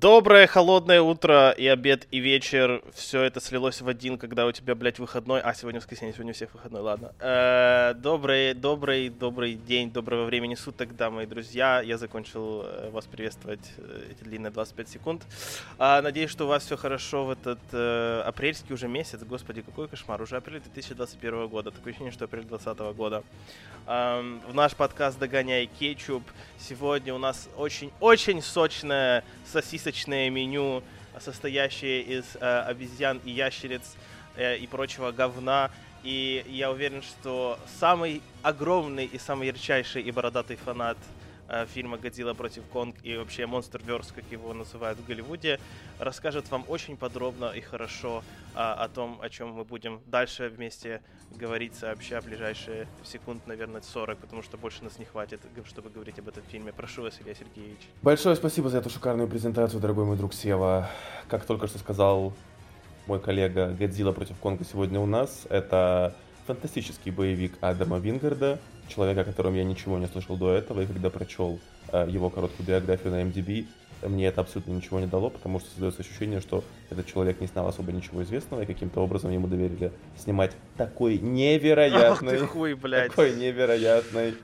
Доброе холодное утро и обед и вечер. Все это слилось в один, когда у тебя, блядь, выходной. А, сегодня воскресенье, сегодня у всех выходной, ладно. Э, добрый, добрый, добрый день, доброго времени суток, да, мои друзья. Я закончил э, вас приветствовать э, эти длинные 25 секунд. А, надеюсь, что у вас все хорошо в этот апрельский уже месяц. Господи, какой кошмар. Уже апрель 2021 года. Такое ощущение, что апрель 2020 года. В наш подкаст «Догоняй кетчуп». Сегодня у нас очень-очень сочная сосисочное меню, состоящее из э, обезьян и ящериц э, и прочего говна. И я уверен, что самый огромный и самый ярчайший и бородатый фанат фильма «Годзилла против Конг» и вообще «Монстр-верс», как его называют в Голливуде, расскажет вам очень подробно и хорошо э, о том, о чем мы будем дальше вместе говорить сообща ближайшие секунд, наверное, 40, потому что больше нас не хватит, чтобы говорить об этом фильме. Прошу вас, Илья Сергеевич. Большое спасибо за эту шикарную презентацию, дорогой мой друг Сева. Как только что сказал мой коллега, «Годзилла против Конга» сегодня у нас. Это фантастический боевик Адама Вингарда, человека, о котором я ничего не слышал до этого, и когда прочел э, его короткую биографию на MDB, мне это абсолютно ничего не дало, потому что создается ощущение, что этот человек не снял особо ничего известного, и каким-то образом ему доверили снимать такой невероятный... Ах ты хуй, блядь. Такой невероятный...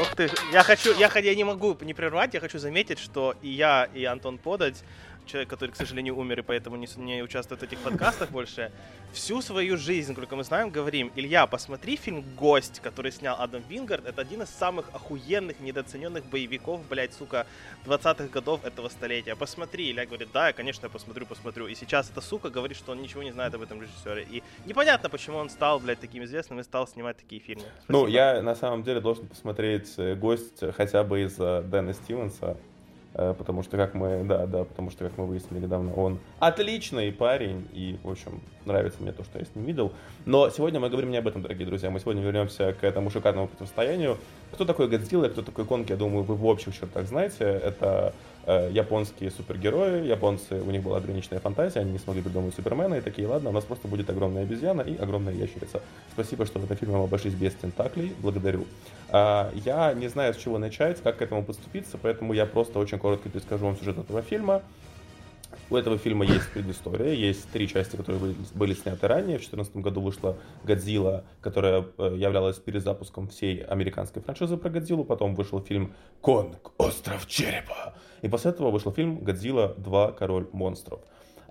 Ох ты, я хочу, я, я не могу не прервать, я хочу заметить, что и я, и Антон Подать человек, который, к сожалению, умер и поэтому не, не участвует в этих подкастах больше, всю свою жизнь, сколько мы знаем, говорим, Илья, посмотри фильм «Гость», который снял Адам Вингард, это один из самых охуенных, недооцененных боевиков, блядь, сука, 20-х годов этого столетия. Посмотри, Илья говорит, да, конечно, я посмотрю, посмотрю. И сейчас эта сука говорит, что он ничего не знает об этом режиссере. И непонятно, почему он стал, блядь, таким известным и стал снимать такие фильмы. Спасибо. Ну, я на самом деле должен посмотреть э, «Гость» хотя бы из-за Дэна Стивенса, Э, потому что, как мы, да, да, потому что, как мы выяснили недавно, он отличный парень, и, в общем, нравится мне то, что я с ним видел. Но сегодня мы говорим не об этом, дорогие друзья, мы сегодня вернемся к этому шикарному противостоянию. Кто такой Годзилла, кто такой Конг, я думаю, вы в общих чертах знаете. Это э, японские супергерои, японцы, у них была ограниченная фантазия, они не смогли придумать Супермена, и такие, ладно, у нас просто будет огромная обезьяна и огромная ящерица. Спасибо, что в этом фильме мы обошлись без тентаклей, благодарю. Э, я не знаю, с чего начать, как к этому подступиться, поэтому я просто очень коротко перескажу вам сюжет этого фильма. У этого фильма есть предыстория, есть три части, которые были, были сняты ранее. В 2014 году вышла «Годзилла», которая э, являлась перезапуском всей американской франшизы про Годзиллу. Потом вышел фильм «Конг. Остров Черепа». И после этого вышел фильм «Годзилла 2. Король монстров».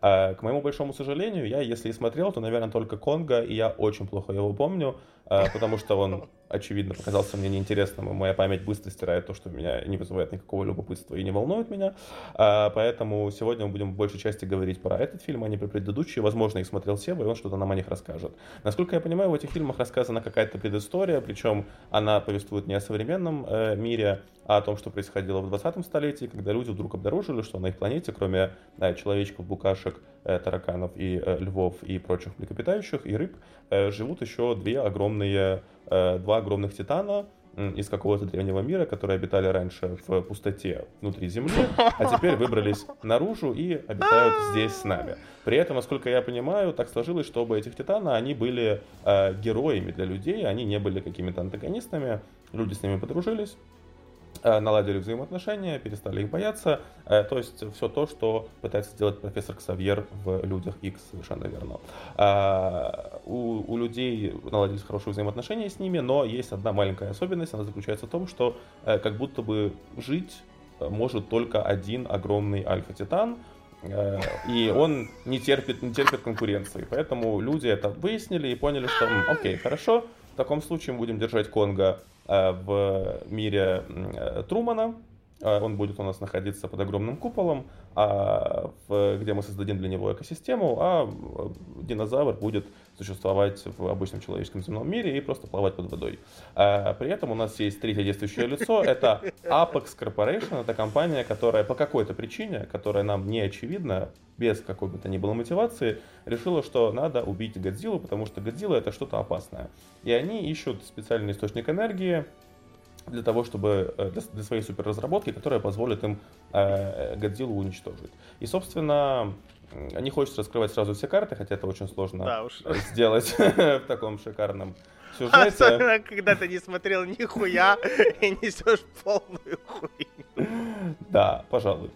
А, к моему большому сожалению, я, если и смотрел, то, наверное, только Конга, и я очень плохо его помню, потому что он очевидно, показался мне неинтересным, и моя память быстро стирает то, что меня не вызывает никакого любопытства и не волнует меня. А, поэтому сегодня мы будем в большей части говорить про этот фильм, а не про предыдущий. Возможно, их смотрел Сева, и он что-то нам о них расскажет. Насколько я понимаю, в этих фильмах рассказана какая-то предыстория, причем она повествует не о современном э, мире, а о том, что происходило в 20 столетии, когда люди вдруг обнаружили, что на их планете, кроме человечков, букашек, э, тараканов и э, львов и прочих млекопитающих и рыб, э, живут еще две огромные Э, два огромных титана из какого-то древнего мира, которые обитали раньше в пустоте внутри Земли, а теперь выбрались наружу и обитают здесь с нами. При этом, насколько я понимаю, так сложилось, что оба этих титана, они были э, героями для людей, они не были какими-то антагонистами, люди с ними подружились, Э, наладили взаимоотношения, перестали их бояться. Э, то есть все то, что пытается сделать профессор Ксавьер в «Людях X», совершенно верно. Э, у, у людей наладились хорошие взаимоотношения с ними, но есть одна маленькая особенность, она заключается в том, что как будто бы жить может только один огромный альфа-титан, и он не терпит, не терпит конкуренции. Поэтому люди это выяснили и поняли, что, окей, хорошо, в таком случае мы будем держать Конга Э, в мире э, Трумана. Э, он будет у нас находиться под огромным куполом, а в, где мы создадим для него экосистему, а динозавр будет существовать в обычном человеческом земном мире и просто плавать под водой. При этом у нас есть третье действующее лицо, это Apex Corporation, это компания, которая по какой-то причине, которая нам не очевидна, без какой бы то ни было мотивации, решила, что надо убить Годзиллу, потому что Годзилла это что-то опасное. И они ищут специальный источник энергии, для того, чтобы э, для, для своей суперразработки, которая позволит им э, Годзиллу уничтожить. И, собственно, не хочется раскрывать сразу все карты, хотя это очень сложно да уж. сделать в таком шикарном сюжете... Особенно, когда ты не смотрел нихуя и несешь полную хуйню. Да, пожалуй.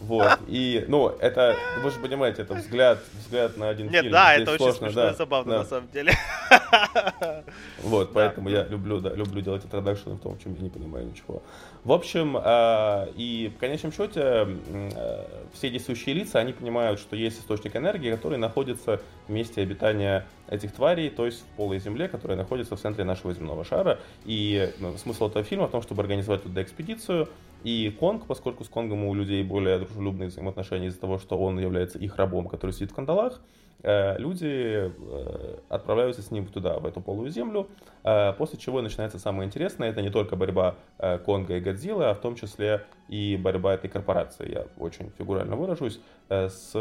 Вот, и, ну, это, вы же понимаете, это взгляд, взгляд на один Нет, фильм. да, Здесь это очень сложно, смешно да, и забавно, да. на самом деле. Вот, Да. поэтому я люблю, да, люблю делать интродакшены в том, в чем я не понимаю ничего. В общем, э, и в конечном счете э, все действующие лица, они понимают, что есть источник энергии, который находится в месте обитания этих тварей, то есть в полой земле, которая находится в центре нашего земного шара. И ну, смысл этого фильма в том, чтобы организовать туда экспедицию. И Конг, поскольку с Конгом у людей более дружелюбные взаимоотношения из-за того, что он является их рабом, который сидит в кандалах, люди э, отправляются с ним туда, в эту полую землю, э, после чего начинается самое интересное. Это не только борьба э, Конга и Годзиллы, а в том числе и борьба этой корпорации, я очень фигурально выражусь, э, с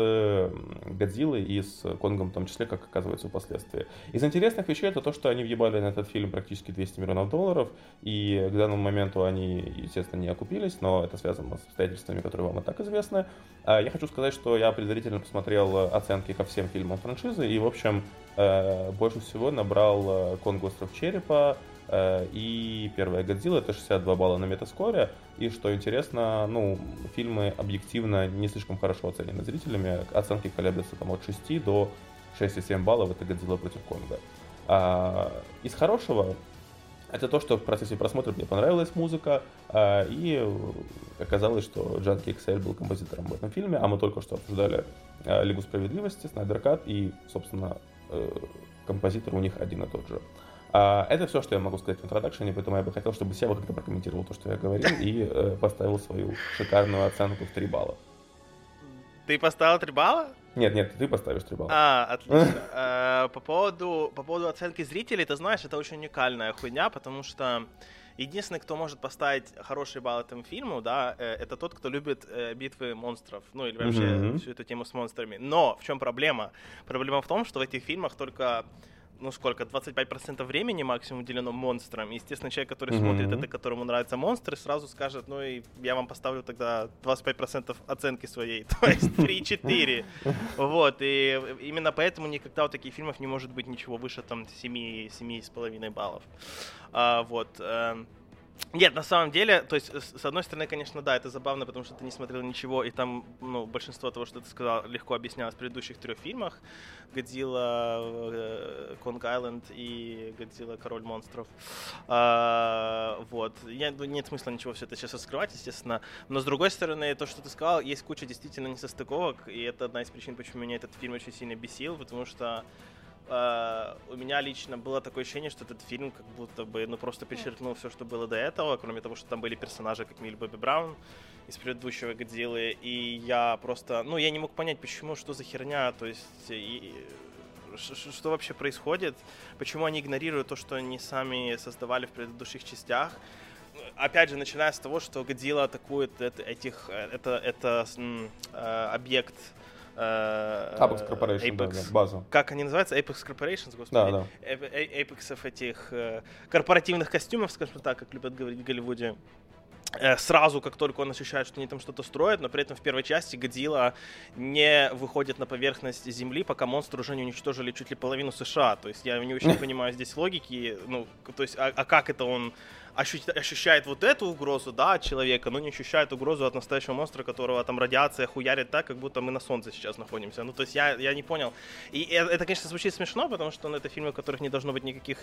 Годзиллой и с Конгом в том числе, как оказывается впоследствии. Из интересных вещей это то, что они въебали на этот фильм практически 200 миллионов долларов, и к данному моменту они, естественно, не окупились, но это связано с обстоятельствами, которые вам и так известны. А Я хочу сказать, что я предварительно посмотрел э, оценки ко всем фильмам франшизы, и, в общем, э, больше всего набрал э, Конг Остров Черепа, э, и первая Годзилла, это 62 балла на метаскоре, и что интересно, ну, фильмы объективно не слишком хорошо оценены зрителями, оценки колеблются там от 6 до 6,7 баллов, это Годзилла против Конга. Из хорошего это то, что в процессе просмотра мне понравилась музыка, а, и оказалось, что Джанки XL был композитором в этом фильме, а мы только что обсуждали э, Лигу справедливости, Снайдер Кат, и, собственно, э, композитор у них один и тот же. А, Это все, что я могу сказать в интродакшене, поэтому я бы хотел, чтобы Сева как-то прокомментировал то, что я говорил, и э, поставил свою шикарную оценку в 3 балла. Ты поставил 3 балла? Нет, нет, ты поставишь 3 балла. А, отлично. Э, По поводу, по поводу оценки зрителей, ты знаешь, это очень уникальная хуйня, потому что единственный, кто может поставить хороший балл этому фильму, да, э, это тот, кто любит э, битвы монстров, ну или вообще всю эту тему с монстрами. Но в чем проблема? Проблема в том, что в этих фильмах только ну сколько, 25% времени максимум уделено монстрам. Естественно, человек, который Мгм. смотрит это, которому нравятся монстры, сразу скажет, ну и я вам поставлю тогда 25% оценки своей, то есть 3-4. Вот, и именно поэтому никогда у таких фильмов не может быть ничего выше там 7, 7,5 баллов. А, вот. Нет, на самом деле, то есть, с одной стороны, конечно, да, это забавно, потому что ты не смотрел ничего, и там, ну, большинство того, что ты сказал, легко объяснялось в предыдущих трех фильмах. Годзилла, э, Конг Айленд и Годзилла, Король монстров. А, вот. Я, ну, нет смысла ничего все это сейчас раскрывать, естественно. Но, с другой стороны, то, что ты сказал, есть куча действительно несостыковок, и это одна из причин, почему меня этот фильм очень сильно бесил, потому что э, у меня лично было такое ощущение, что этот фильм как будто бы, ну, просто перечеркнул все, что было до этого, кроме того, что там были персонажи, как Милли Бобби Браун из предыдущего Годзиллы, и я просто, ну, я не мог понять, почему, что за херня, то есть, и- что вообще происходит, почему они игнорируют то, что они сами создавали в предыдущих частях, опять же, начиная с того, что Годзилла атакует эт- этих, э, это, это э, объект Apex Corporation, да, Apex. да, база. Как они называются? Apex Corporations, господи. Да, да. Эп- э- эйпексов этих э, корпоративных костюмов, скажем так, как любят говорить в Голливуде. Э, Сразу, как только он ощущает, что они там что-то строят, но при этом в первой части Годзилла не выходит на поверхность Земли, пока монстры уже не уничтожили чуть ли половину США. То есть я не очень понимаю здесь логики. Ну, то есть, а, а как это он ощу- ощущает вот эту угрозу, да, от человека, но не ощущает угрозу от настоящего монстра, которого там радиация хуярит так, как будто мы на солнце сейчас находимся. Ну, то есть я, я не понял. И э- это, конечно, звучит смешно, потому что ну, это фильмы, в которых не должно быть никаких,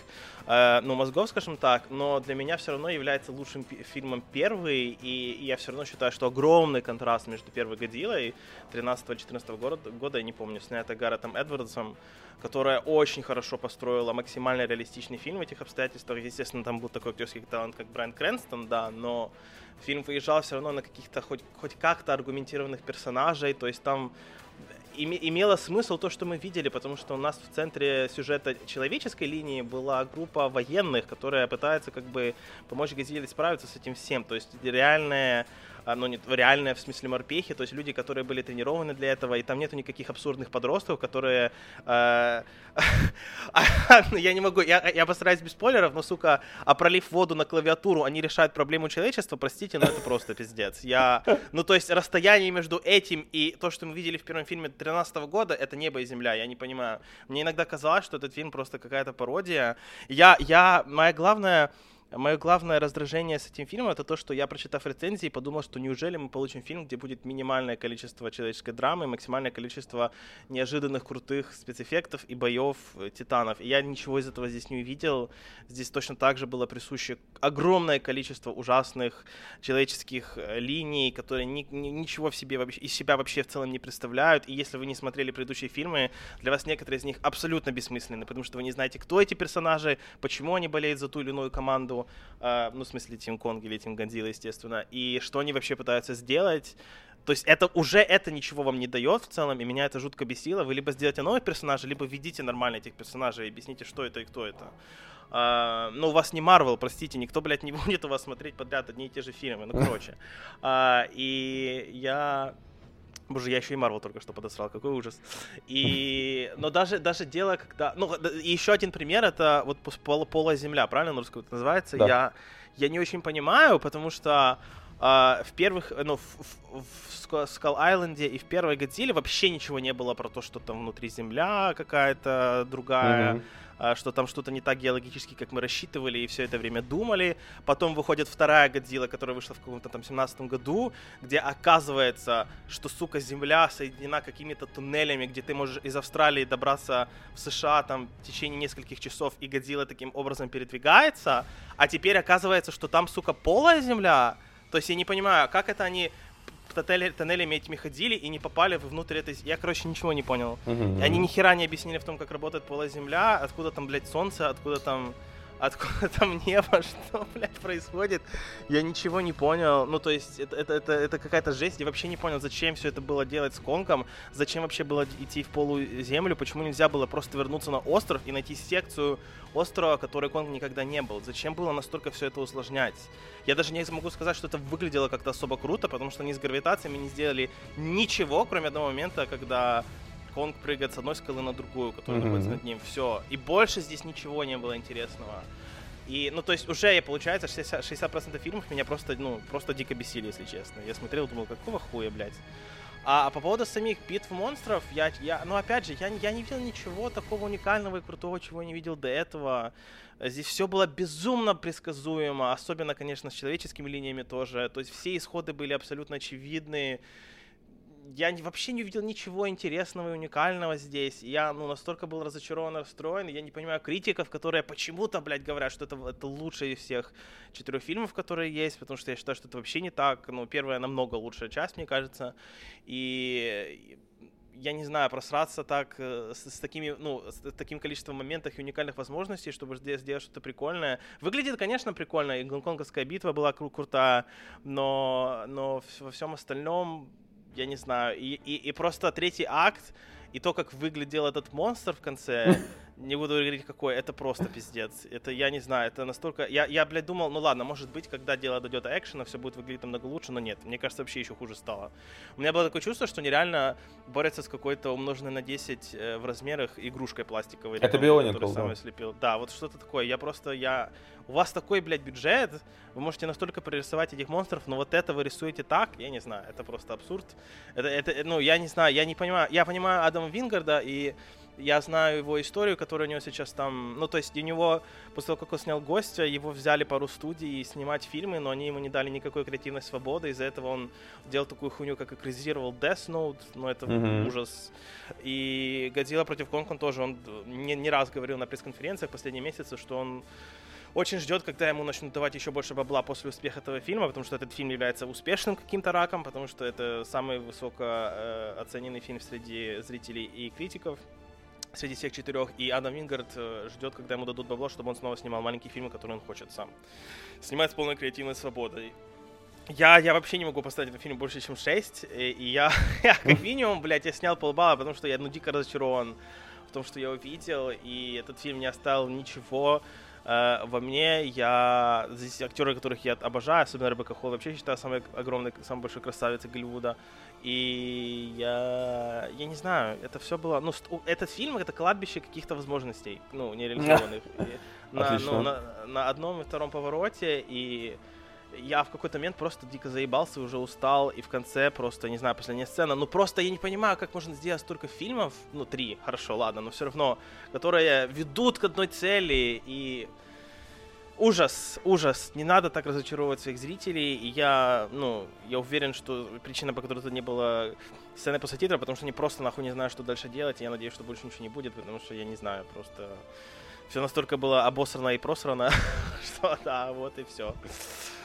э, ну, мозгов, скажем так, но для меня все равно является лучшим пи- фильмом первый, и, и я все равно считаю, что огромный контраст между первой Годзиллой 13-14 года, года, я не помню, снято Гарретом Эдвардсом, которая очень хорошо построила максимально реалистичный фильм в этих обстоятельствах. Естественно, там был такой актерский талант, как Брайан Крэнстон, да, но фильм выезжал все равно на каких-то хоть, хоть как-то аргументированных персонажей, то есть там име- имело смысл то, что мы видели, потому что у нас в центре сюжета человеческой линии была группа военных, которая пытается как бы помочь Годзилле справиться с этим всем. То есть реальная ну, не, реальная в смысле морпехи, то есть люди, которые были тренированы для этого, и там нету никаких абсурдных подростков, которые... Э, я не могу, я, я постараюсь без спойлеров, но, сука, а пролив воду на клавиатуру, они решают проблему человечества, простите, но это просто пиздец. Я, ну, то есть расстояние между этим и то, что мы видели в первом фильме 2013 года, это небо и земля, я не понимаю. Мне иногда казалось, что этот фильм просто какая-то пародия. Я, я, моя главная Мое главное раздражение с этим фильмом это то, что я, прочитав рецензии, подумал, что неужели мы получим фильм, где будет минимальное количество человеческой драмы, максимальное количество неожиданных крутых спецэффектов и боев э, титанов. И я ничего из этого здесь не увидел. Здесь точно так же было присуще огромное количество ужасных человеческих э, линий, которые ни, ни, ничего в себе вообще, из себя вообще в целом не представляют. И если вы не смотрели предыдущие фильмы, для вас некоторые из них абсолютно бессмысленны, потому что вы не знаете, кто эти персонажи, почему они болеют за ту или иную команду, э, ну, в смысле, Тим Конг или Тим Гандила, естественно, и что они вообще пытаются сделать. То есть это уже это ничего вам не дает в целом, и меня это жутко бесило. Вы либо сделаете новых персонажей, либо введите нормально этих персонажей и объясните, что это и кто это. Uh, ну, у вас не Марвел, простите, никто, блядь, не будет у вас смотреть подряд одни и те же фильмы, ну, короче. Uh, и я Боже, я еще и Марвел только что подосрал, какой ужас. И, но даже, даже дело, когда... Ну, еще один пример, это вот пол, полая земля, правильно на русском это называется? Да. Я, я не очень понимаю, потому что Uh, в первых, ну, в, в, в Skull Island и в первой Годзилле вообще ничего не было про то, что там внутри земля какая-то другая. Mm-hmm. А, что там что-то не так геологически, как мы рассчитывали, и все это время думали. Потом выходит вторая Годзилла, которая вышла в каком-то там 17 году, где оказывается, что, сука, Земля соединена какими-то туннелями, где ты можешь из Австралии добраться в США там в течение нескольких часов, и Годзилла таким образом передвигается. А теперь оказывается, что там, сука, полая Земля. То есть я не понимаю, как это они тоннели, тоннелями этими ходили и не попали внутрь этой... Я, короче, ничего не понял. Mm-hmm. Они ни хера не объяснили в том, как работает полая земля, откуда там, блядь, солнце, откуда там откуда там небо, что, блядь, происходит, я ничего не понял. Ну, то есть, это, это, это, это какая-то жесть, я вообще не понял, зачем все это было делать с Конгом, зачем вообще было идти в полуземлю, почему нельзя было просто вернуться на остров и найти секцию острова, который Конг никогда не был. Зачем было настолько все это усложнять? Я даже не могу сказать, что это выглядело как-то особо круто, потому что они с гравитациями не сделали ничего, кроме одного момента, когда Конг прыгает с одной скалы на другую, которая mm-hmm. находится над ним. Все. И больше здесь ничего не было интересного. И, ну, то есть уже, я, получается, 60%, 60% фильмов меня просто, ну, просто дико бесили, если честно. Я смотрел, думал, какого хуя, блядь. А, а по поводу самих битв монстров, я, я, ну, опять же, я, я не видел ничего такого уникального и крутого, чего я не видел до этого. Здесь все было безумно предсказуемо, особенно, конечно, с человеческими линиями тоже. То есть все исходы были абсолютно очевидны я вообще не увидел ничего интересного и уникального здесь. Я, ну, настолько был разочарован, расстроен. Я не понимаю критиков, которые почему-то, блядь, говорят, что это, это лучший из всех четырех фильмов, которые есть, потому что я считаю, что это вообще не так. Ну, первая намного лучшая часть, мне кажется. И я не знаю, просраться так э, с, с такими, ну, с таким количеством моментов и уникальных возможностей, чтобы здесь сделать что-то прикольное. Выглядит, конечно, прикольно, и гонконгская битва была кру- крутая, но, но во всем остальном я не знаю, и, и, и просто третий акт, и то, как выглядел этот монстр в конце, не буду говорить какой, это просто пиздец. Это, я не знаю, это настолько... Я, я блядь, думал, ну ладно, может быть, когда дело дойдет до экшена, все будет выглядеть намного лучше, но нет. Мне кажется, вообще еще хуже стало. У меня было такое чувство, что нереально борется с какой-то умноженной на 10 э, в размерах игрушкой пластиковой. Это Бионикл, да? Слепил. Да, вот что-то такое. Я просто, я... У вас такой, блядь, бюджет, вы можете настолько прорисовать этих монстров, но вот это вы рисуете так, я не знаю, это просто абсурд. Это, это, ну, я не знаю, я не понимаю. Я понимаю Адама Вингарда и я знаю его историю, которая у него сейчас там... Ну, то есть у него, после того, как он снял «Гостя», его взяли пару студий снимать фильмы, но они ему не дали никакой креативной свободы. Из-за этого он делал такую хуйню, как экранизировал Death Note, ну, это mm-hmm. ужас. И «Годзилла против Конг» он тоже, он не, не раз говорил на пресс-конференциях последние месяцы, что он очень ждет, когда ему начнут давать еще больше бабла после успеха этого фильма, потому что этот фильм является успешным каким-то раком, потому что это самый высоко э, оцененный фильм среди зрителей и критиков среди всех четырех, и Адам Вингард э, ждет, когда ему дадут бабло, чтобы он снова снимал маленькие фильмы, которые он хочет сам. Снимает с полной креативной свободой. Я, я вообще не могу поставить этот фильм больше, чем 6, и, и я, я как минимум, блядь, я снял полбалла, потому что я, ну, дико разочарован в том, что я увидел, и этот фильм не оставил ничего Э, во мне я... Здесь актеры, которых я обожаю, особенно Ребекка Холл, вообще считаю самой огромной, самой большой красавицей Голливуда. И я... Я не знаю, это все было... Ну, этот фильм — это кладбище каких-то возможностей, ну, нереализованных. На, ну, на, на одном и втором повороте, и я в какой-то момент просто дико заебался, уже устал, и в конце просто, не знаю, последняя сцена, ну просто я не понимаю, как можно сделать столько фильмов, ну три, хорошо, ладно, но все равно, которые ведут к одной цели, и ужас, ужас, не надо так разочаровывать своих зрителей, и я, ну, я уверен, что причина, по которой это не было сцены после титра, потому что они просто нахуй не знают, что дальше делать, и я надеюсь, что больше ничего не будет, потому что я не знаю, просто все настолько было обосрано и просрано, что да, вот и все.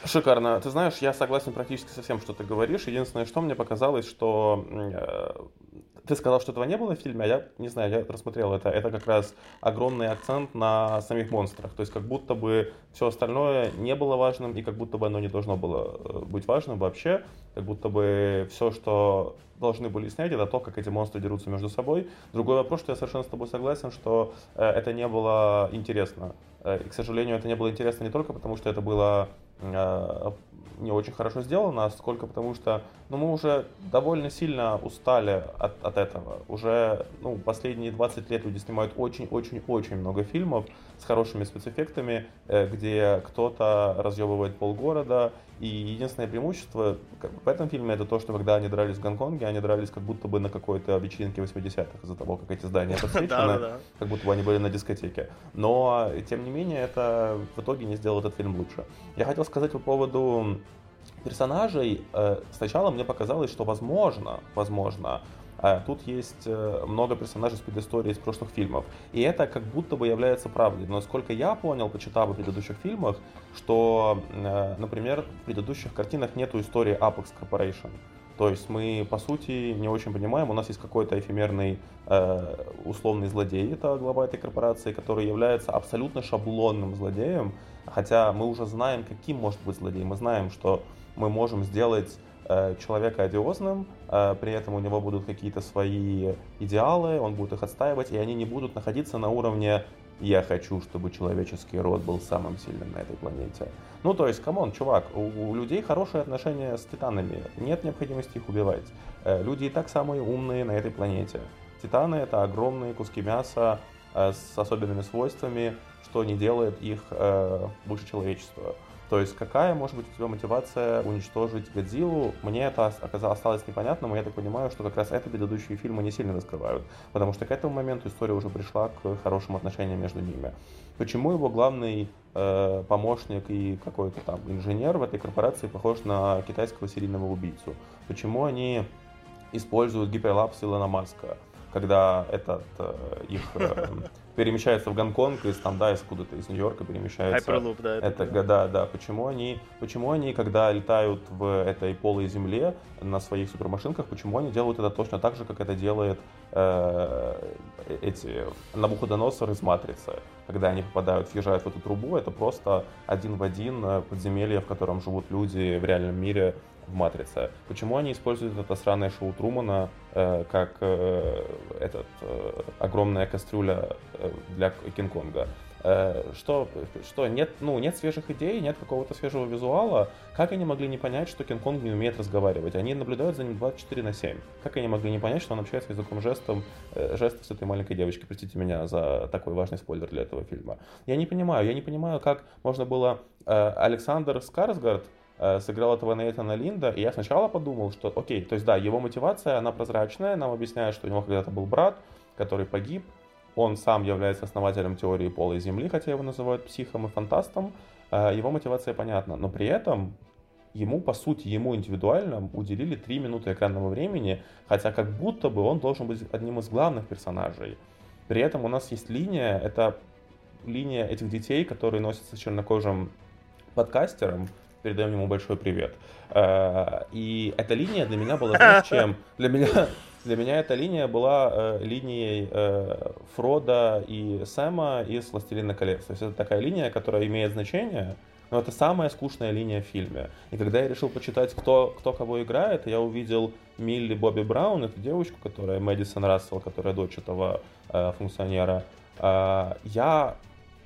Шикарно. Ты знаешь, я согласен практически со всем, что ты говоришь. Единственное, что мне показалось, что э, ты сказал, что этого не было в фильме, а я не знаю, я рассмотрел это. Это как раз огромный акцент на самих монстрах. То есть как будто бы все остальное не было важным, и как будто бы оно не должно было э, быть важным вообще. Как будто бы все, что должны были снять, это то, как эти монстры дерутся между собой. Другой вопрос, что я совершенно с тобой согласен, что э, это не было интересно. Э, и, к сожалению, это не было интересно не только потому, что это было не очень хорошо сделано, а сколько потому что ну, мы уже довольно сильно устали от, от этого. Уже ну, последние 20 лет люди снимают очень-очень-очень много фильмов с хорошими спецэффектами, э, где кто-то разъебывает полгорода. И единственное преимущество в этом фильме это то, что когда они дрались в Гонконге, они дрались как будто бы на какой-то вечеринке 80-х из-за того, как эти здания подсвечены, как будто бы они были на дискотеке. Но, тем не менее, это в итоге не сделал этот фильм лучше. Я хотел сказать по поводу персонажей э, сначала мне показалось, что возможно, возможно, э, тут есть э, много персонажей с предысторией из прошлых фильмов. И это как будто бы является правдой. Но насколько я понял, почитав о предыдущих фильмах, что, например, в предыдущих картинах нету истории Apex Corporation. То есть мы, по сути, не очень понимаем, у нас есть какой-то эфемерный э, условный злодей, это глава этой корпорации, который является абсолютно шаблонным злодеем, хотя мы уже знаем, каким может быть злодей. Мы знаем, что мы можем сделать э, человека одиозным, э, при этом у него будут какие-то свои идеалы, он будет их отстаивать, и они не будут находиться на уровне «я хочу, чтобы человеческий род был самым сильным на этой планете». Ну, то есть, come on, чувак, у, у людей хорошие отношения с титанами, нет необходимости их убивать. Э, люди и так самые умные на этой планете. Титаны — это огромные куски мяса с особенными свойствами, что не делает их выше человечества. То есть какая может быть у тебя мотивация уничтожить Годзиллу? Мне это осталось непонятным, и я так понимаю, что как раз это предыдущие фильмы не сильно раскрывают, потому что к этому моменту история уже пришла к хорошим отношениям между ними. Почему его главный э, помощник и какой-то там инженер в этой корпорации похож на китайского серийного убийцу? Почему они используют гиперлапс Илона Маска, когда этот э, их э, перемещается в Гонконг из там, да, из куда-то из Нью-Йорка перемещается. Hyperloop, да. Это, это да, да. Почему они, почему они, когда летают в этой полой земле на своих супермашинках, почему они делают это точно так же, как это делает э, эти Набуходоносор из Матрицы, когда они попадают, въезжают в эту трубу, это просто один в один э, подземелье, в котором живут люди в реальном мире в «Матрице». Почему они используют это сраное шоу Трумана э, как э, этот, э, огромная кастрюля э, для Кинг-Конга? Э, что, что нет, ну, нет свежих идей, нет какого-то свежего визуала. Как они могли не понять, что Кинг-Конг не умеет разговаривать? Они наблюдают за ним 24 на 7. Как они могли не понять, что он общается языком жестом, э, жестов с этой маленькой девочкой? Простите меня за такой важный спойлер для этого фильма. Я не понимаю, я не понимаю, как можно было Александр Скарсгард сыграл этого Нейтана Линда, и я сначала подумал, что окей, то есть да, его мотивация, она прозрачная, нам объясняют, что у него когда-то был брат, который погиб, он сам является основателем теории полой Земли, хотя его называют психом и фантастом, э, его мотивация понятна, но при этом ему, по сути, ему индивидуально уделили 3 минуты экранного времени, хотя как будто бы он должен быть одним из главных персонажей. При этом у нас есть линия, это линия этих детей, которые носятся чернокожим подкастером, передаем ему большой привет. Э, и эта линия для меня была, знаешь, чем? Для меня, для меня эта линия была э, линией э, Фрода и Сэма из «Властелина колец». То есть это такая линия, которая имеет значение, но это самая скучная линия в фильме. И когда я решил почитать, кто, кто кого играет, я увидел Милли Бобби Браун, эту девочку, которая Мэдисон Рассел, которая дочь этого э, функционера. Э, я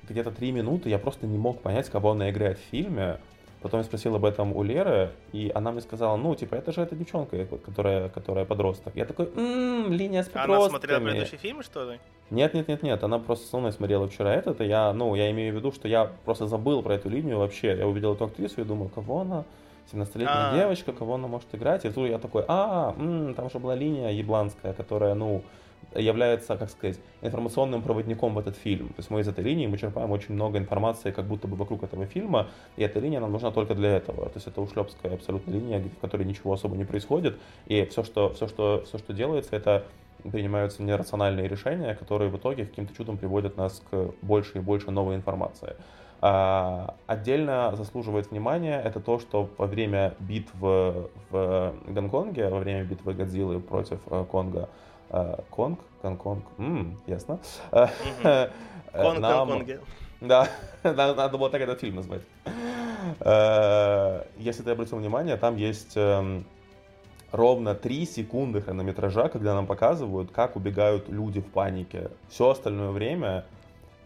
где-то три минуты я просто не мог понять, кого она играет в фильме. Потом я спросил об этом у Леры, и она мне сказала, ну, типа, это же эта девчонка, которая, которая подросток. Я такой, ммм, линия с подростками. Она смотрела предыдущий фильм, что ли? Нет, нет, нет, нет, она просто со мной смотрела вчера этот, и я, ну, я имею в виду, что я просто забыл про эту линию вообще. Я увидел эту актрису и думал, кого она? 17-летняя А-а-а. девочка, кого она может играть? И тут я такой, а, м-м, там же была линия ебланская, которая, ну, является, как сказать, информационным проводником в этот фильм. То есть мы из этой линии мы черпаем очень много информации как будто бы вокруг этого фильма, и эта линия нам нужна только для этого. То есть это ушлепская абсолютно линия, в которой ничего особо не происходит, и все, что, все, что, все, что делается, это принимаются нерациональные решения, которые в итоге каким-то чудом приводят нас к больше и больше новой информации. А, отдельно заслуживает внимания это то, что во время битв в Гонконге, во время битвы Годзиллы против э, Конга, Конг, Гонконг, м ясно. Конг, Гонконге. Да, надо было так этот фильм назвать. Э, если ты обратил внимание, там есть эм, ровно 3 секунды хронометража, когда нам показывают, как убегают люди в панике. Все остальное время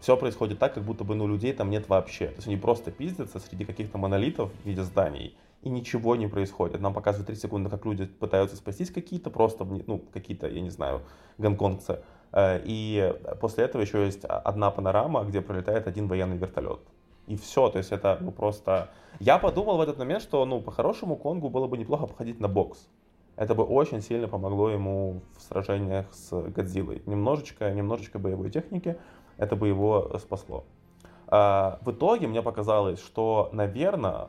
все происходит так, как будто бы ну, людей там нет вообще. То есть они просто пиздятся среди каких-то монолитов в виде зданий и ничего не происходит. Нам показывают 3 секунды, как люди пытаются спастись какие-то, просто, ну, какие-то, я не знаю, гонконгцы. Э, и после этого еще есть одна панорама, где пролетает один военный вертолет. И все, то есть это ну, просто... Я подумал в этот момент, что, ну, по-хорошему Конгу было бы неплохо походить на бокс. Это бы очень сильно помогло ему в сражениях с Годзиллой. Немножечко, немножечко боевой техники, это бы его спасло. А, в итоге мне показалось, что, наверное,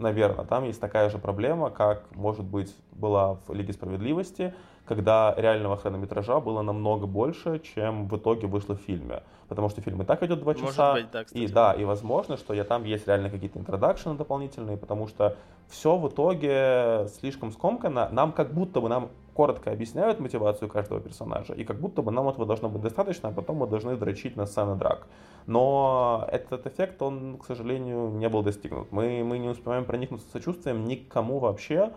наверное, там есть такая же проблема, как, может быть, была в Лиге Справедливости, когда реального хронометража было намного больше, чем в итоге вышло в фильме. Потому что фильм и так идет два часа. Быть, да, и да, и возможно, что я там есть реально какие-то интродакшены дополнительные, потому что все в итоге слишком скомкано. Нам как будто бы нам коротко объясняют мотивацию каждого персонажа, и как будто бы нам этого должно быть достаточно, а потом мы должны дрочить на сцены драк. Но этот эффект, он, к сожалению, не был достигнут. Мы, мы не успеваем проникнуться сочувствием никому вообще,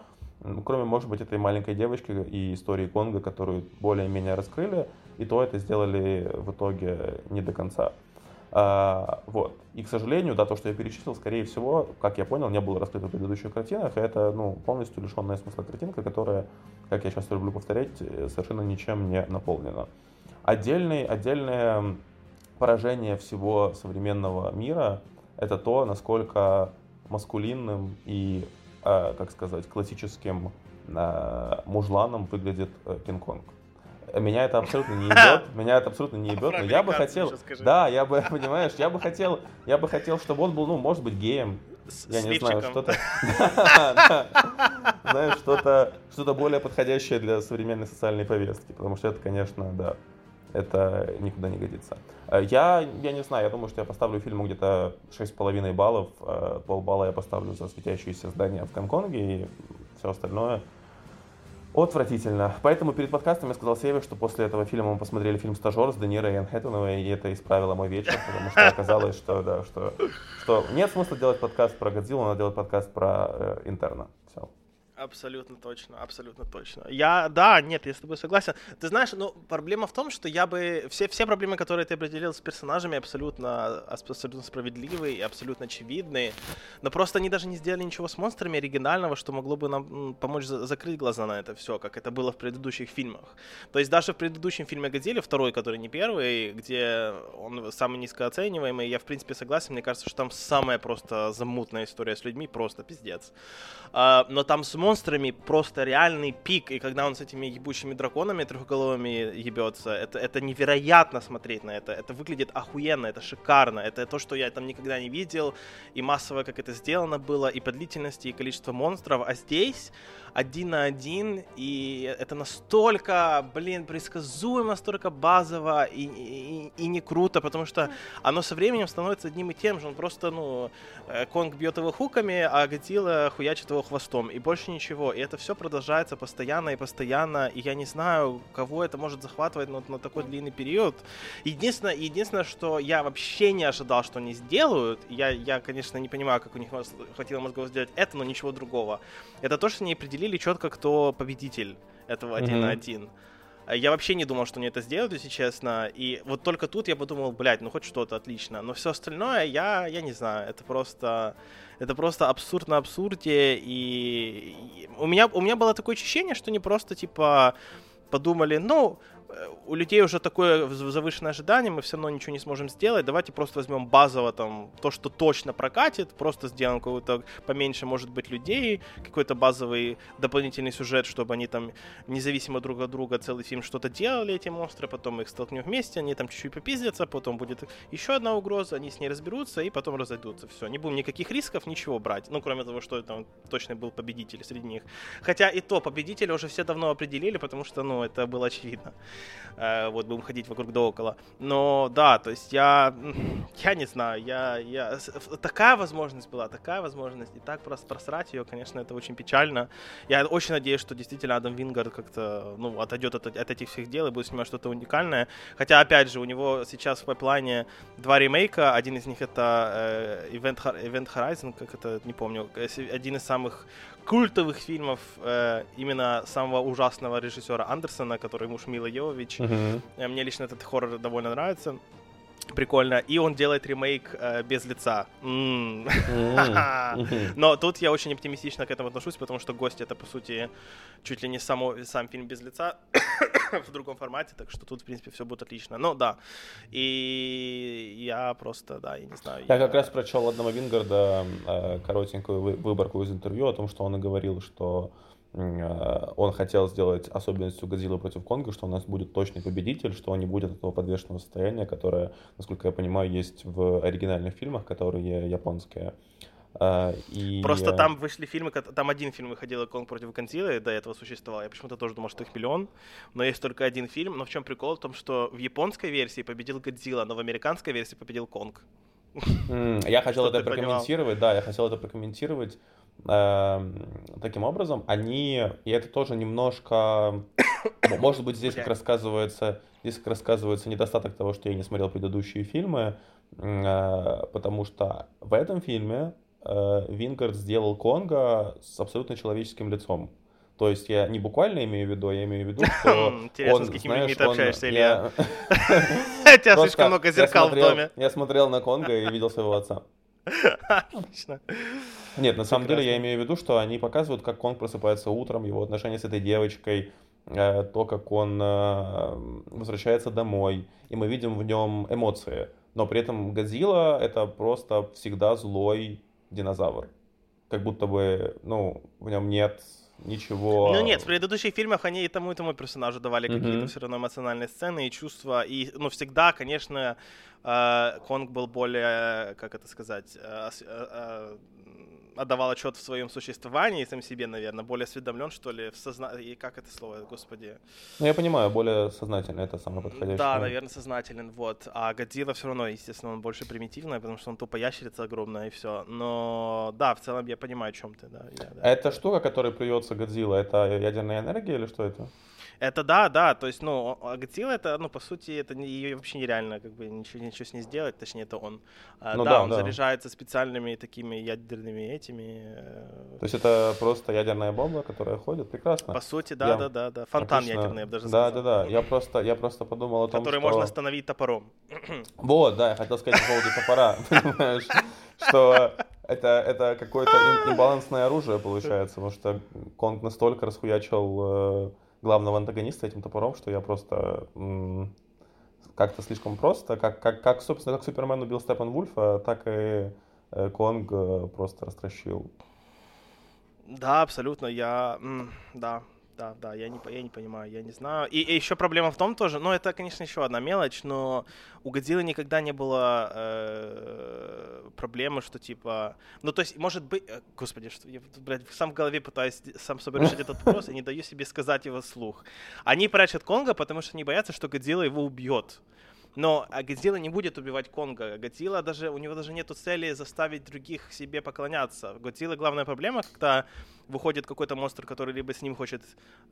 кроме, может быть, этой маленькой девочки и истории Конга, которую более-менее раскрыли, и то это сделали в итоге не до конца. А, вот. И, к сожалению, да, то, что я перечислил, скорее всего, как я понял, не было раскрыто в предыдущих картинах. И это ну, полностью лишенная смысла картинка, которая, как я часто люблю повторять, совершенно ничем не наполнена. Отдельный, отдельное поражение всего современного мира — это то, насколько маскулинным и, э, как сказать, классическим э, мужланом выглядит Кинг-Конг. Меня это абсолютно не ебет, меня это абсолютно не ебет, но я бы хотел, да, я бы, понимаешь, я бы хотел, я бы хотел, чтобы он был, ну, может быть, геем, я не знаю, что-то, знаешь, что-то, что-то более подходящее для современной социальной повестки, потому что это, конечно, да, это никуда не годится. Э, я, я не знаю, я думаю, что я поставлю фильму где-то 6,5 баллов, э, полбалла я поставлю за светящиеся здания в Гонконге и все остальное Отвратительно. Поэтому перед подкастом я сказал Севе, что после этого фильма мы посмотрели фильм «Стажер» с Де Ниро и Энн и это исправило мой вечер, потому что оказалось, что, да, что, что нет смысла делать подкаст про Годзиллу, надо делать подкаст про э, интерна. Абсолютно точно, абсолютно точно. Я, да, нет, я с тобой согласен. Ты знаешь, ну, проблема в том, что я бы... Все, все проблемы, которые ты определил с персонажами, абсолютно, абсолютно справедливые и абсолютно очевидные. Но просто они даже не сделали ничего с монстрами оригинального, что могло бы нам помочь за- закрыть глаза на это все, как это было в предыдущих фильмах. То есть даже в предыдущем фильме «Годзилля», второй, который не первый, где он самый низкооцениваемый, я, в принципе, согласен. Мне кажется, что там самая просто замутная история с людьми, просто пиздец. А, но там с монстрами просто реальный пик, и когда он с этими ебучими драконами трехголовыми ебется, это, это невероятно смотреть на это, это выглядит охуенно, это шикарно, это то, что я там никогда не видел, и массово, как это сделано было, и по длительности, и количество монстров, а здесь один на один, и это настолько, блин, предсказуемо, настолько базово и, и, и не круто, потому что оно со временем становится одним и тем же. Он просто, ну, э, Конг бьет его хуками, а Годзилла хуячит его хвостом, и больше ничего. И это все продолжается постоянно и постоянно, и я не знаю, кого это может захватывать на, на такой длинный период. Единственное, единственное, что я вообще не ожидал, что они сделают, я, я конечно, не понимаю, как у них хватило мозгов сделать это, но ничего другого. Это то, что они определили определили четко, кто победитель этого один на один. Я вообще не думал, что они это сделают, если честно. И вот только тут я подумал, блядь, ну хоть что-то отлично. Но все остальное, я, я не знаю, это просто... Это просто абсурд на абсурде. И, и у, меня, у меня было такое ощущение, что они просто, типа, подумали, ну, у людей уже такое завышенное ожидание, мы все равно ничего не сможем сделать, давайте просто возьмем базово там то, что точно прокатит, просто сделаем какую-то поменьше, может быть, людей, какой-то базовый дополнительный сюжет, чтобы они там независимо друг от друга целый фильм что-то делали, эти монстры, потом их столкнем вместе, они там чуть-чуть попиздятся, потом будет еще одна угроза, они с ней разберутся и потом разойдутся. Все, не будем никаких рисков, ничего брать, ну, кроме того, что там точно был победитель среди них. Хотя и то, победителя уже все давно определили, потому что, ну, это было очевидно. Э, вот будем ходить вокруг да около. Но да, то есть я, я не знаю, я, я, такая возможность была, такая возможность, и так просто просрать ее, конечно, это очень печально. Я очень надеюсь, что действительно Адам Вингард как-то, ну, отойдет от, от этих всех дел и будет снимать что-то уникальное. Хотя, опять же, у него сейчас в пайплайне два ремейка, один из них это э, Event, Event Horizon, как это, не помню, один из самых культовых фильмов э, именно самого ужасного режиссера Андерсона, который муж Мила Йовович. Uh-huh. Мне лично этот хоррор довольно нравится. Прикольно. И он делает ремейк э, без лица. Но тут я очень оптимистично к этому отношусь, потому что «Гость» — это, по сути, чуть ли не само, сам фильм без лица в другом формате, так что тут, в принципе, все будет отлично. Ну, да. И я просто, да, я не знаю. Я, как раз прочел одного Вингарда э, коротенькую выборку из интервью о том, что он и говорил, что он хотел сделать особенностью Годзиллы против Конга, что у нас будет точный победитель, что не будет этого подвешенного состояния, которое, насколько я понимаю, есть в оригинальных фильмах, которые японские. Э, и... Просто там вышли фильмы, там один фильм выходил Конг против Годзиллы, до этого существовал. Я почему-то тоже думал, что их миллион, но есть только один фильм. Но в чем прикол? В том, что в японской версии победил Годзилла, но в американской версии победил Конг. Я хотел это прокомментировать, да, я хотел это прокомментировать. Эм, таким образом, они, и это тоже немножко, может быть, здесь как рассказывается, здесь как рассказывается недостаток того, что я не смотрел предыдущие фильмы, э, потому что в этом фильме э, Вингард сделал Конга с абсолютно человеческим лицом. То есть я не буквально имею в виду, а я имею в виду, что Интересно, он, с какими знаешь, людьми ты общаешься, Илья? У тебя слишком много зеркал в доме. Я смотрел на Конга и видел своего отца. Отлично. Нет, на самом деле я имею в виду, что они показывают, как Конг просыпается утром, его отношения с этой девочкой, э, то, как он э, возвращается домой, и мы видим в нем эмоции. Но при этом Годзилла — это просто всегда злой динозавр. Как будто бы, ну, в нем нет ничего. Ну нет, в предыдущих фильмах они и тому, и тому персонажу давали mm-hmm. какие-то все равно эмоциональные сцены и чувства. И, ну, всегда, конечно, э, Конг был более, как это сказать, отдавал отчет в своем существовании сам себе, наверное, более осведомлен, что ли, в созна... И как это слово, господи? Ну, я понимаю, более сознательно, это самое подходящее. Да, наверное, сознателен, вот. А Годзилла все равно, естественно, он больше примитивный, потому что он тупо ящерица огромная и все. Но, да, в целом я понимаю, о чем ты, да. Я, да. Это штука, которой плюется Годзилла, это ядерная энергия или что это? Это да, да, то есть, ну, Годзилла это, ну, по сути, это не, ее вообще нереально, как бы, ничего, ничего с ней сделать, точнее, это он. А, ну, да, да, он да. заряжается специальными такими ядерными этими. Э, то есть это просто ядерная бомба, которая ходит, прекрасно. По сути, да, я... да, да, да, фонтан Отлично. ядерный, я бы даже сказал. Да, да, да, я просто, я просто подумал о том, Который что... можно остановить топором. Вот, да, я хотел сказать по поводу топора, понимаешь, что это, это какое-то имбалансное оружие получается, потому что Конг настолько расхуячил э, главного антагониста этим топором, что я просто как-то слишком просто, как, как, как, собственно, как Супермен убил Степан Вульфа, так и э, Конг э, просто растращил. Да, абсолютно, я, да, да, да, я не, я не понимаю, я не знаю. И, и еще проблема в том тоже, ну, это, конечно, еще одна мелочь, но у Годзиллы никогда не было э, проблемы, что типа... Ну, то есть, может быть... Э, господи, что я, блядь, сам в голове пытаюсь сам собой решить этот вопрос и не даю себе сказать его слух. Они прячут Конга, потому что они боятся, что Годзилла его убьет. Но а Годзилла не будет убивать Конга. Годзилла даже, у него даже нет цели заставить других себе поклоняться. Годзилла главная проблема, когда выходит какой-то монстр, который либо с ним хочет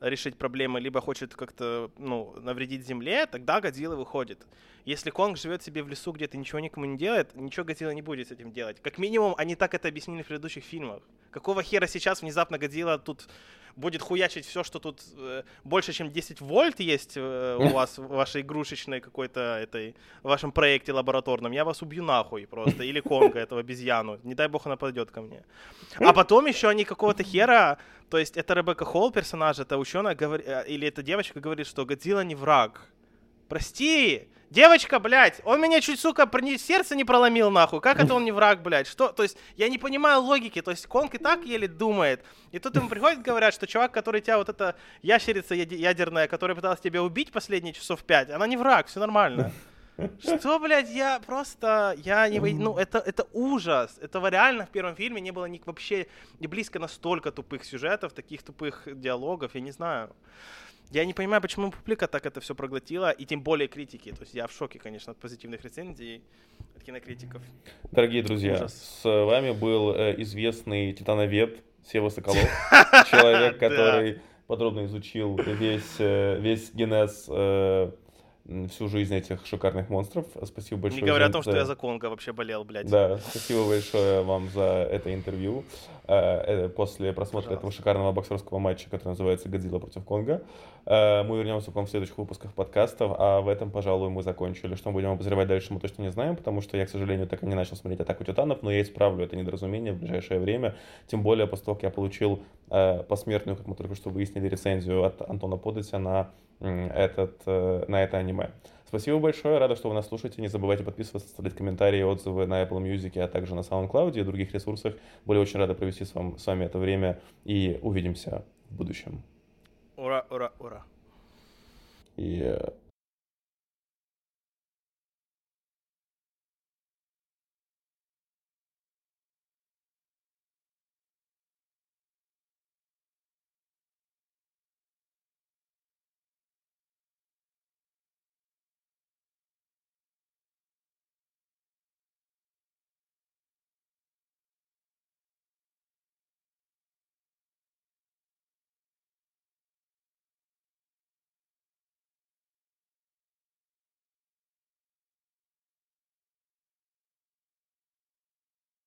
решить проблемы, либо хочет как-то, ну, навредить земле, тогда Годзилла выходит. Если Конг живет себе в лесу, где-то ничего никому не делает, ничего Годзилла не будет с этим делать. Как минимум, они так это объяснили в предыдущих фильмах. Какого хера сейчас внезапно Годзилла тут будет хуячить все, что тут э, больше, чем 10 вольт есть э, у вас в вашей игрушечной какой-то этой, в вашем проекте лабораторном, я вас убью нахуй просто, или Конга, этого обезьяну, не дай бог она подойдет ко мне. А потом еще они какого-то хера, то есть это Ребекка Холл персонаж, это ученая, говорит, э, или эта девочка говорит, что Годзилла не враг. Прости, Девочка, блядь, он меня чуть, сука, сердце не проломил, нахуй. Как это он не враг, блядь? Что? То есть, я не понимаю логики. То есть, Конг и так еле думает. И тут ему приходят, говорят, что чувак, который тебя, вот эта ящерица ядерная, которая пыталась тебя убить последние часов пять, она не враг, все нормально. Что, блядь, я просто, я не, ну, это, это ужас. Этого реально в первом фильме не было ни, вообще не близко настолько тупых сюжетов, таких тупых диалогов, я не знаю. Я не понимаю, почему публика так это все проглотила, и тем более критики. То есть я в шоке, конечно, от позитивных рецензий от кинокритиков. Дорогие друзья, Ужас. с вами был э, известный титановед Сева Соколов, человек, который подробно изучил весь, э, весь генез э, всю жизнь этих шикарных монстров. Спасибо большое. Не говоря о том, что я за Конга вообще болел, блядь. Да, спасибо большое вам за это интервью. Э, после просмотра Пожалуйста. этого шикарного боксерского матча, который называется «Годзилла против Конга». Э, мы вернемся к вам в следующих выпусках подкастов, а в этом, пожалуй, мы закончили. Что мы будем обозревать дальше, мы точно не знаем, потому что я, к сожалению, так и не начал смотреть «Атаку титанов», но я исправлю это недоразумение в ближайшее время. Тем более, после того, как я получил э, посмертную, как мы только что выяснили, рецензию от Антона Подотя на этот, э, на это аниме. Спасибо большое, рада, что вы нас слушаете. Не забывайте подписываться, оставлять комментарии, отзывы на Apple Music, а также на SoundCloud и других ресурсах. Были очень рады провести с, вам, с вами это время и увидимся в будущем. Ура, ура, ура. И